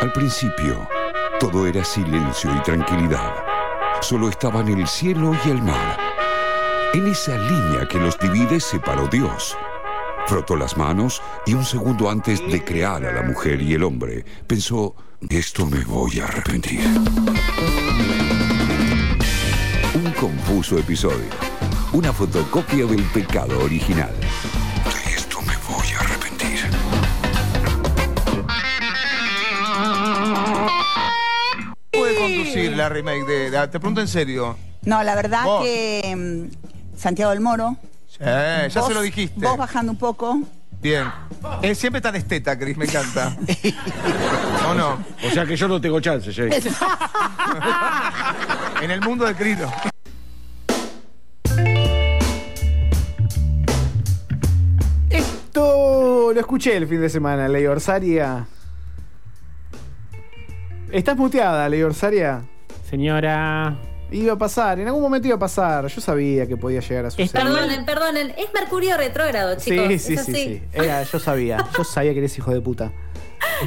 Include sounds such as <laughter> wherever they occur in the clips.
Al principio, todo era silencio y tranquilidad. Solo estaban el cielo y el mar. En esa línea que los divide se paró Dios. Frotó las manos y un segundo antes de crear a la mujer y el hombre, pensó, esto me voy a arrepentir. Un confuso episodio. Una fotocopia del pecado original. La remake de, de- Te pregunto en serio. No, la verdad Vos. que mm, Santiago del Moro. Eh, ya vos- se lo dijiste. Vos bajando un poco. Bien. Él siempre tan esteta, Cris, me encanta. <laughs> ¿O no? O sea que yo no tengo chance, Jay. <laughs> En el mundo de Cris. no. Esto lo escuché el fin de semana, Ley Orsaria. ¿Estás muteada, Ley Orsaria? Señora. Iba a pasar, en algún momento iba a pasar. Yo sabía que podía llegar a suceder. Perdonen, perdonen. Es Mercurio retrógrado, chicos. Sí, es sí, sí, sí. Era- yo sabía, yo sabía que eres hijo de puta. <laughs>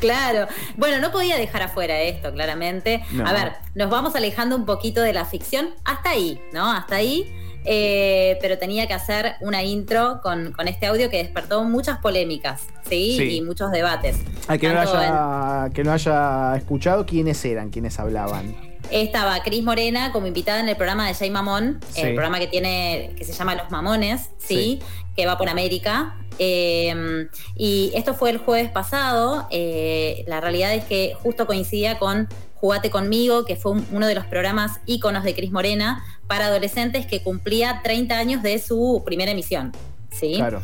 Claro. Bueno, no podía dejar afuera esto, claramente. No. A ver, nos vamos alejando un poquito de la ficción. Hasta ahí, ¿no? Hasta ahí. Eh, pero tenía que hacer una intro con, con este audio que despertó muchas polémicas, ¿sí? Sí. Y muchos debates. Que no, haya, que no haya escuchado, ¿quiénes eran quienes hablaban? Estaba Cris Morena como invitada en el programa de Jay Mamón, Sí. el programa que tiene, que se llama Los Mamones, ¿sí? Sí. Que va por América. Eh, y esto fue el jueves pasado. Eh, la realidad es que justo coincidía con Jugate conmigo, que fue un- uno de los programas íconos de Cris Morena para adolescentes que cumplía 30 años de su primera emisión. ¿sí? Claro.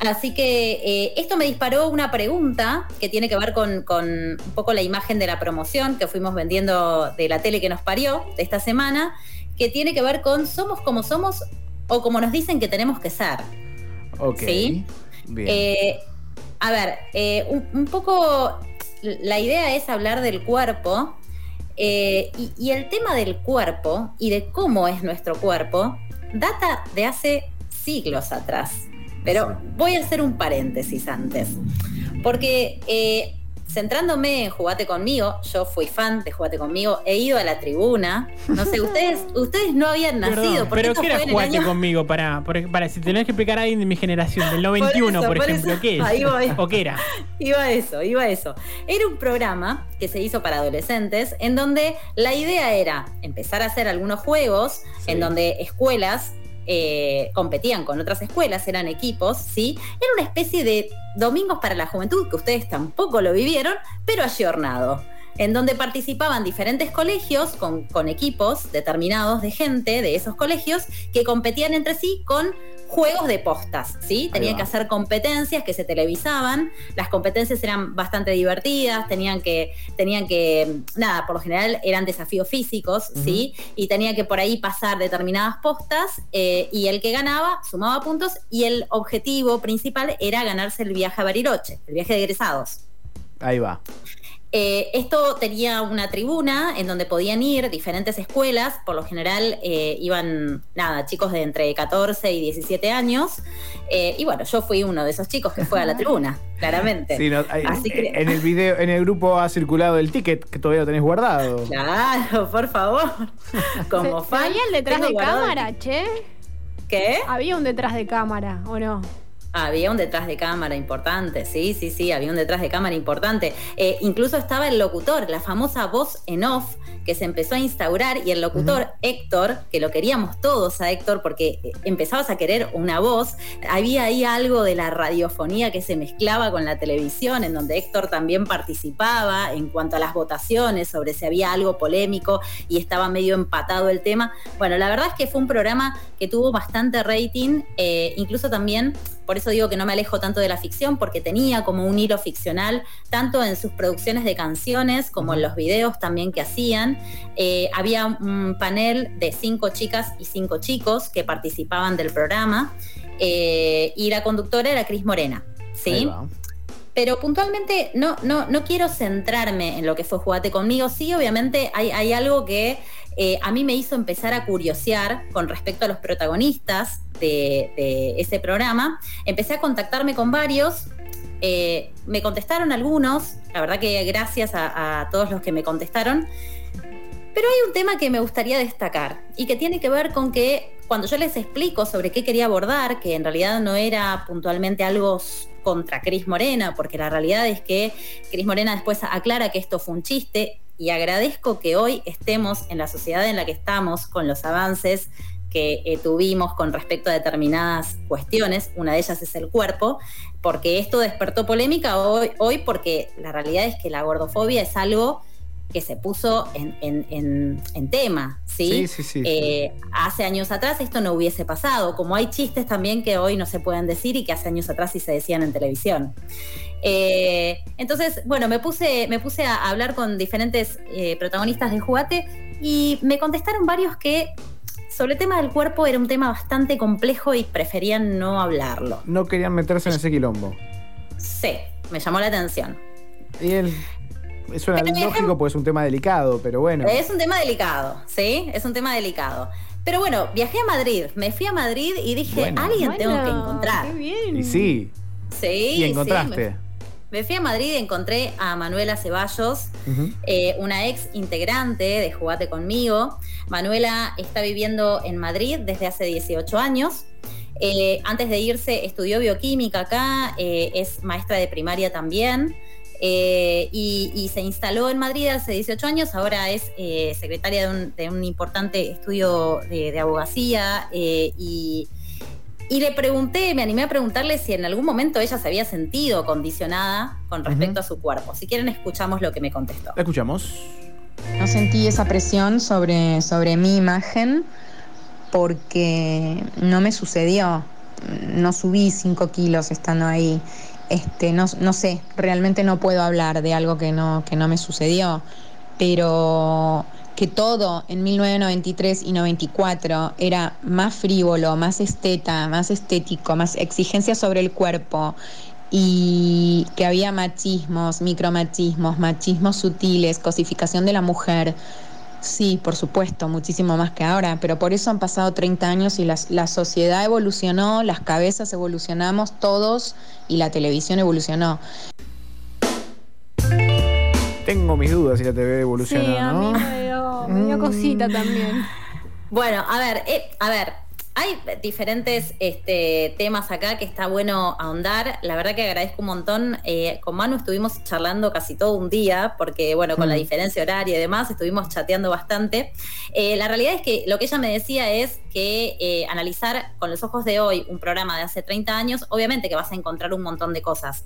Así que eh, esto me disparó una pregunta que tiene que ver con, con un poco la imagen de la promoción que fuimos vendiendo de la tele que nos parió de esta semana, que tiene que ver con somos como somos o como nos dicen que tenemos que ser. Ok. Sí. Bien. Eh, a ver, eh, un, un poco la idea es hablar del cuerpo eh, y, y el tema del cuerpo y de cómo es nuestro cuerpo data de hace siglos atrás. Pero voy a hacer un paréntesis antes, porque eh, centrándome en Jugate conmigo, yo fui fan de Jugate conmigo, he ido a la tribuna, no sé, ustedes, <laughs> ustedes no habían nacido, Perdón, porque pero esto ¿qué era fue en el jugate año- conmigo? Para, por- para si tenés que explicar a alguien de mi generación, del <laughs> 91, eso, por, por ejemplo, eso. ¿qué es? Ahí voy. ¿O qué era? <laughs> Iba a eso, iba a eso. Era un programa que se hizo para adolescentes en donde la idea era empezar a hacer algunos juegos en donde escuelas eh, competían con otras escuelas, eran equipos, ¿sí? Era una especie de domingos para la juventud, que ustedes tampoco lo vivieron, pero ayornado. En donde participaban diferentes colegios con, con equipos determinados de gente de esos colegios que competían entre sí con juegos de postas, ¿sí? Tenían que hacer competencias que se televisaban. Las competencias eran bastante divertidas, tenían que, tenían que, nada, por lo general eran desafíos físicos, ¿sí? Y tenía que por ahí pasar determinadas postas eh, y el que ganaba sumaba puntos y el objetivo principal era ganarse el viaje a Bariloche, el viaje de egresados. Ahí va. Eh, esto tenía una tribuna en donde podían ir diferentes escuelas, por lo general eh, iban, nada, chicos de entre 14 y 17 años, eh, y bueno, yo fui uno de esos chicos que fue a la tribuna, claramente. Sí, no, hay- Así que- En el video, en el grupo ha circulado el ticket que todavía lo tenés guardado. Claro, por favor. Como ¿Se, se fan. el detrás de cámara, che? ¿Qué? Había un detrás de cámara, ¿o no? Había un detrás de cámara importante, sí, sí, sí, había un detrás de cámara importante. Eh, incluso estaba el locutor, la famosa voz en off que se empezó a instaurar y el locutor Héctor, que lo queríamos todos a Héctor porque eh, empezabas a querer una voz, había ahí algo de la radiofonía que se mezclaba con la televisión, en donde Héctor también participaba en cuanto a las votaciones sobre si había algo polémico y estaba medio empatado el tema. Bueno, la verdad es que fue un programa que tuvo bastante rating, eh, incluso también por eso digo que no me alejo tanto de la ficción, porque tenía como un hilo ficcional, tanto en sus producciones de canciones como en los videos también que hacían. Eh, había un panel de cinco chicas y cinco chicos que participaban del programa, eh, y la conductora era Cris Morena. ¿Sí? Pero puntualmente no, no, no quiero centrarme en lo que fue Jugate conmigo. Sí, obviamente hay, hay algo que eh, a mí me hizo empezar a curiosear con respecto a los protagonistas de, ese programa. Empecé a contactarme con varios Eh, me contestaron algunos, la verdad que gracias a todos los que me contestaron. Pero hay un tema que me gustaría destacar y que tiene que ver con que cuando yo les explico sobre qué quería abordar, que en realidad no era puntualmente algo contra Cris Morena, porque la realidad es que Cris Morena después aclara que esto fue un chiste y agradezco que hoy estemos en la sociedad en la que estamos con los avances que eh, tuvimos con respecto a determinadas cuestiones, una de ellas es el cuerpo, porque esto despertó polémica hoy, hoy porque la realidad es que la gordofobia es algo que se puso en, en, en, tema, ¿sí? Sí, sí, sí. Eh, hace años atrás esto no hubiese pasado, como hay chistes también que hoy no se pueden decir y que hace años atrás sí se decían en televisión. Eh, entonces, bueno, me puse, me puse a hablar con diferentes eh, protagonistas de Jugate y me contestaron varios que sobre el tema del cuerpo era un tema bastante complejo y preferían no hablarlo. No querían meterse en ese quilombo. Sí, me llamó la atención. Y él. Suena lógico porque es un tema delicado, pero bueno. Es un tema delicado, ¿sí? Es un tema delicado. Pero bueno, viajé a Madrid, me fui a Madrid y dije, Bueno. alguien tengo que encontrar. Qué bien. Y sí. Sí, Y sí, encontraste. me, me fui a Madrid y encontré a Manuela Ceballos, eh, una ex integrante de Jugate conmigo. Manuela está viviendo en Madrid desde hace 18 años. Eh, antes de irse estudió bioquímica acá, eh, es maestra de primaria también. Eh, y, y se instaló en Madrid hace 18 años, ahora es eh, secretaria de un, de un importante estudio de, de abogacía eh, y, y le pregunté, me animé a preguntarle si en algún momento ella se había sentido condicionada con respecto a su cuerpo. Si quieren, escuchamos lo que me contestó. La escuchamos. No sentí esa presión sobre, sobre mi imagen porque no me sucedió. No subí 5 kilos estando ahí. Este, no, no sé, realmente no puedo hablar de algo que no, que no me sucedió. Pero que todo en 1993 y 94 era más frívolo, más esteta, más estético, más exigencia sobre el cuerpo y que había machismos, micromachismos, machismos sutiles, cosificación de la mujer. Sí, por supuesto, muchísimo más que ahora, pero por eso han pasado 30 años y las- la sociedad evolucionó, las cabezas evolucionamos todos y la televisión evolucionó. Tengo mis dudas si la TV Sí, evoluciona, a mí ¿no? me dio, me dio cosita también. Bueno, a ver, eh, a ver, hay diferentes este, temas acá que está bueno ahondar. La verdad que agradezco un montón. Eh, con Manu estuvimos charlando casi todo un día, porque bueno, con la Mm. diferencia horaria y demás, estuvimos chateando bastante. Eh, la realidad es que lo que ella me decía es que eh, analizar con los ojos de hoy un programa de hace 30 años, obviamente que vas a encontrar un montón de cosas.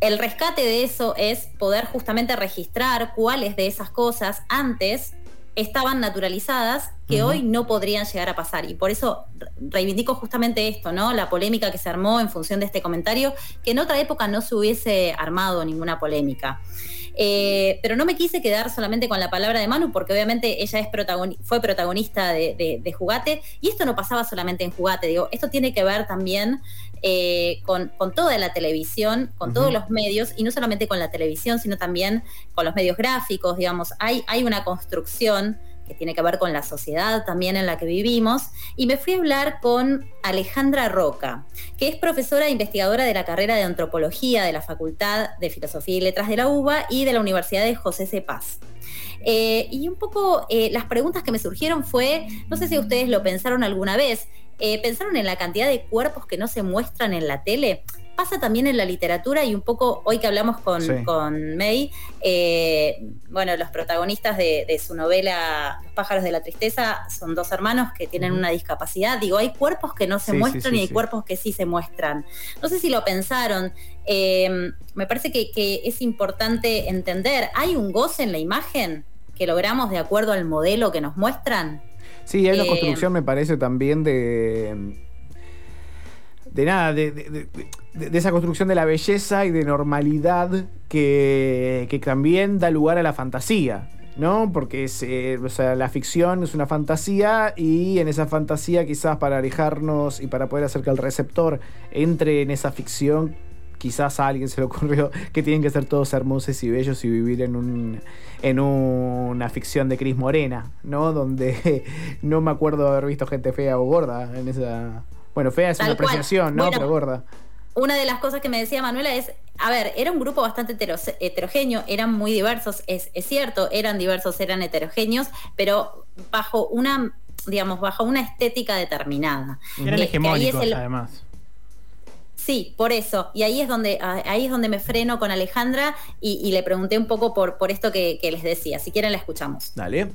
El rescate de eso es poder justamente registrar cuáles de esas cosas antes estaban naturalizadas que hoy no podrían llegar a pasar. Y por eso re- reivindico justamente esto, ¿no? La polémica que se armó en función de este comentario, que en otra época no se hubiese armado ninguna polémica. Eh, pero no me quise quedar solamente con la palabra de Manu, porque obviamente ella es protagoni- fue protagonista de, de- de Jugate, y esto no pasaba solamente en Jugate, digo, esto tiene que ver también eh, con, con toda la televisión, con todos los medios, y no solamente con la televisión, sino también con los medios gráficos, digamos, hay, hay una construcción que tiene que ver con la sociedad también en la que vivimos, y me fui a hablar con Alejandra Roca, que es profesora e investigadora de la carrera de antropología de la Facultad de Filosofía y Letras de la UBA y de la Universidad de José C. Paz. Eh, y un poco eh, las preguntas que me surgieron fue, no sé si ustedes lo pensaron alguna vez, eh, pensaron en la cantidad de cuerpos que no se muestran en la tele. Pasa también en la literatura y un poco hoy que hablamos con, Sí. con May, eh, bueno, los protagonistas de, de su novela Los pájaros de la tristeza son dos hermanos que tienen una discapacidad. Digo, hay cuerpos que no se Sí, muestran sí, y hay cuerpos que sí se muestran. No sé si lo pensaron. eh, me parece que, que es importante entender, ¿hay un goce en la imagen que logramos de acuerdo al modelo que nos muestran? Sí, hay una Eh, construcción, me parece, también de. De nada, de, de- de- de- de esa construcción de la belleza y de normalidad que, que también da lugar a la fantasía, ¿no? Porque es, eh, o sea, la ficción es una fantasía y en esa fantasía quizás para alejarnos y para poder hacer que el receptor entre en esa ficción, quizás a alguien se le ocurrió que tienen que ser todos hermosos y bellos y vivir en un en una ficción de Cris Morena, ¿no? <laughs> Donde no me acuerdo de haber visto gente fea o gorda en esa. Bueno, fea es Tal una cual. apreciación, ¿no? Bueno, Pero gorda. Una de las cosas que me decía Manuela es, a ver, era un grupo bastante hetero- heterogéneo, eran muy diversos, es, es cierto, eran diversos, eran heterogéneos, pero bajo una, digamos, bajo una estética determinada. Eran Eh, ahí hegemónicos, es el- además. Sí, por eso. Y ahí es donde, ah, ahí es donde me freno con Alejandra y, y le pregunté un poco por, por esto que, que les decía. Si quieren la escuchamos. Dale.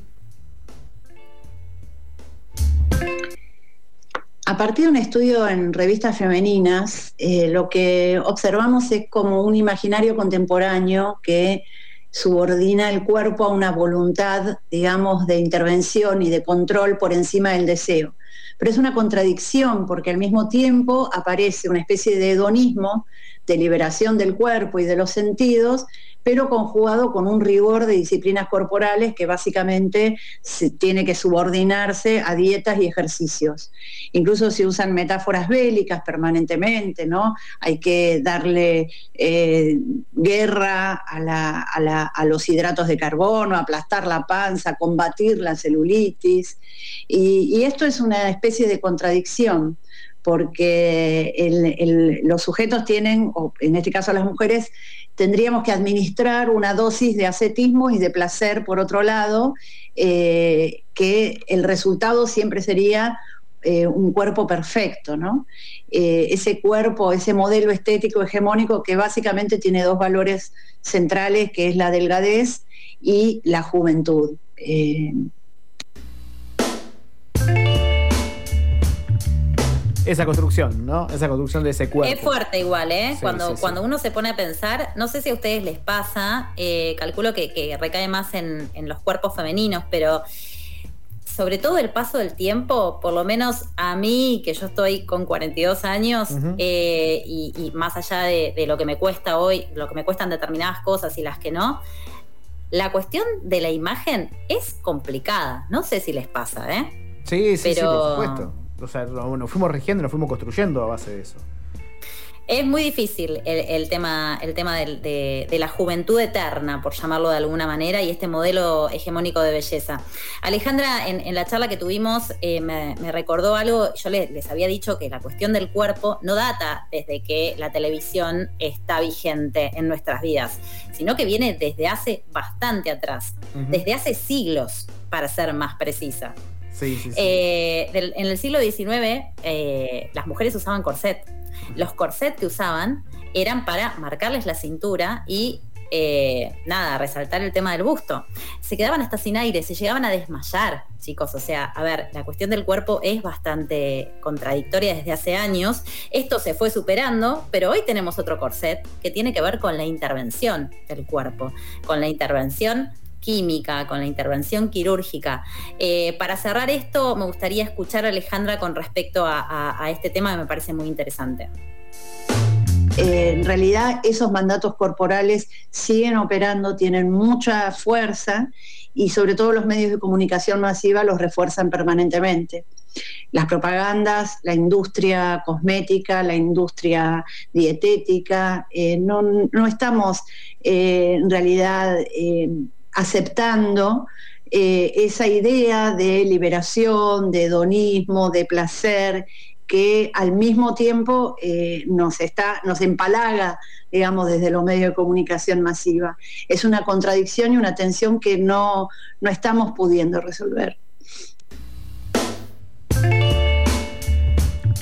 A partir de un estudio en revistas femeninas, eh, lo que observamos es como un imaginario contemporáneo que subordina el cuerpo a una voluntad, digamos, de intervención y de control por encima del deseo. Pero es una contradicción porque al mismo tiempo aparece una especie de hedonismo, de liberación del cuerpo y de los sentidos, pero conjugado con un rigor de disciplinas corporales que básicamente se tiene que subordinarse a dietas y ejercicios. Incluso se usan metáforas bélicas permanentemente, ¿no? Hay que darle eh, guerra a, los hidratos de carbono, aplastar la panza, combatir la celulitis. Y, esto es una especie de contradicción porque los sujetos tienen, en este caso las mujeres, tendríamos que administrar una dosis de ascetismo y de placer por otro lado, eh, que el resultado siempre sería eh, un cuerpo perfecto, ¿no? Eh, ese cuerpo, ese modelo estético hegemónico que básicamente tiene dos valores centrales, que es la delgadez y la juventud. Esa construcción, ¿no? Esa construcción de ese cuerpo. Es fuerte igual, ¿eh? Sí, cuando, sí, sí. cuando uno se pone a pensar, no sé si a ustedes les pasa, eh, calculo que, que recae más en, en los cuerpos femeninos, pero sobre todo el paso del tiempo, por lo menos a mí, que yo estoy con 42 años, Ujú. eh, y, y más allá de, de lo que me cuesta hoy, lo que me cuestan determinadas cosas y las que no, la cuestión de la imagen es complicada. No sé si les pasa, ¿eh? Sí, sí, sí, Pero- por supuesto. O sea, no- nos fuimos rigiendo, nos fuimos construyendo a base de eso. Es muy difícil el, el tema, el tema de, de la juventud eterna, por llamarlo de alguna manera, y este modelo hegemónico de belleza. Alejandra, en, en la charla que tuvimos, eh, me, me recordó algo, yo le- les había dicho que la cuestión del cuerpo no data desde que la televisión está vigente en nuestras vidas, sino que viene desde hace bastante atrás, desde hace siglos, para ser más precisa. Sí, sí. Eh, en el siglo XIX, eh, las mujeres usaban corset. Los corsets que usaban eran para marcarles la cintura y, eh, nada, resaltar el tema del busto. Se quedaban hasta sin aire, se llegaban a desmayar, chicos. O sea, a ver, la cuestión del cuerpo es bastante contradictoria desde hace años. Esto se fue superando, pero hoy tenemos otro corset que tiene que ver con la intervención del cuerpo, con la intervención química, con la intervención quirúrgica. Eh, para cerrar esto, me gustaría escuchar a Alejandra con respecto a, este tema que me parece muy interesante. Eh, en realidad esos mandatos corporales siguen operando, tienen mucha fuerza y sobre todo los medios de comunicación masiva los refuerzan permanentemente. Las propagandas, la industria cosmética, la industria dietética, eh, no, no estamos en realidad aceptando eh, esa idea de liberación, de hedonismo, de placer, que al mismo tiempo eh, nos, está, nos empalaga, digamos, desde los medios de comunicación masiva. Es una contradicción y una tensión que no, no estamos pudiendo resolver.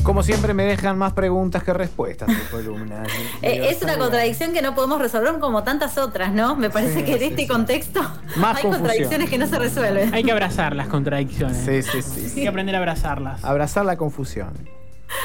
Como siempre me dejan más preguntas que respuestas en columna. <laughs> Eh, es una contradicción que no podemos resolver como tantas otras, ¿no? Me parece Sí, que en sí, este sí. contexto Más hay confusión. contradicciones que no se resuelven. Hay que abrazar las contradicciones. Sí, sí, sí. Hay que aprender a abrazarlas. Abrazar la confusión.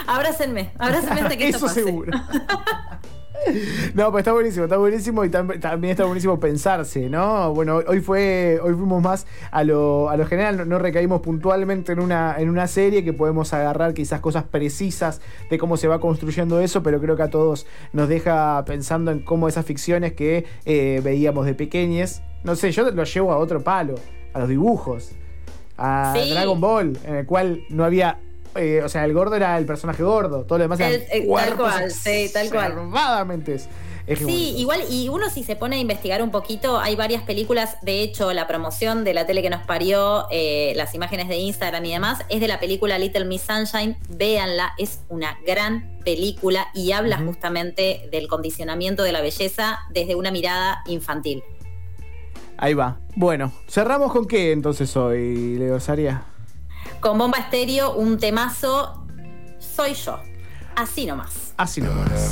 Abrácenme, abrácenme hasta que <laughs> esto Eso pase. seguro. <laughs> <laughs> No, pero está buenísimo, está buenísimo y tam- también está buenísimo pensarse, ¿no? Bueno, hoy fue, hoy fuimos más a lo, a lo general, no, no recaímos puntualmente en una, en una serie que podemos agarrar quizás cosas precisas de cómo se va construyendo eso, pero creo que a todos nos deja pensando en cómo esas ficciones que eh, veíamos de pequeñes, no sé, yo lo llevo a otro palo, a los dibujos, a Sí. Dragon Ball, en el cual no había... Eh, o sea, el gordo era el personaje gordo, todo lo demás el, eran el, eh, tal cual, sí, tal cual. Es, es sí, igual, y uno si se pone a investigar un poquito, hay varias películas, de hecho, la promoción de la tele que nos parió, eh, las imágenes de Instagram y demás, es de la película Little Miss Sunshine, véanla, es una gran película y habla justamente del condicionamiento de la belleza desde una mirada infantil. Ahí va. Bueno, cerramos con qué entonces hoy, Leo Saria con Bomba Estéreo, un temazo, soy yo. Así nomás. Así nomás.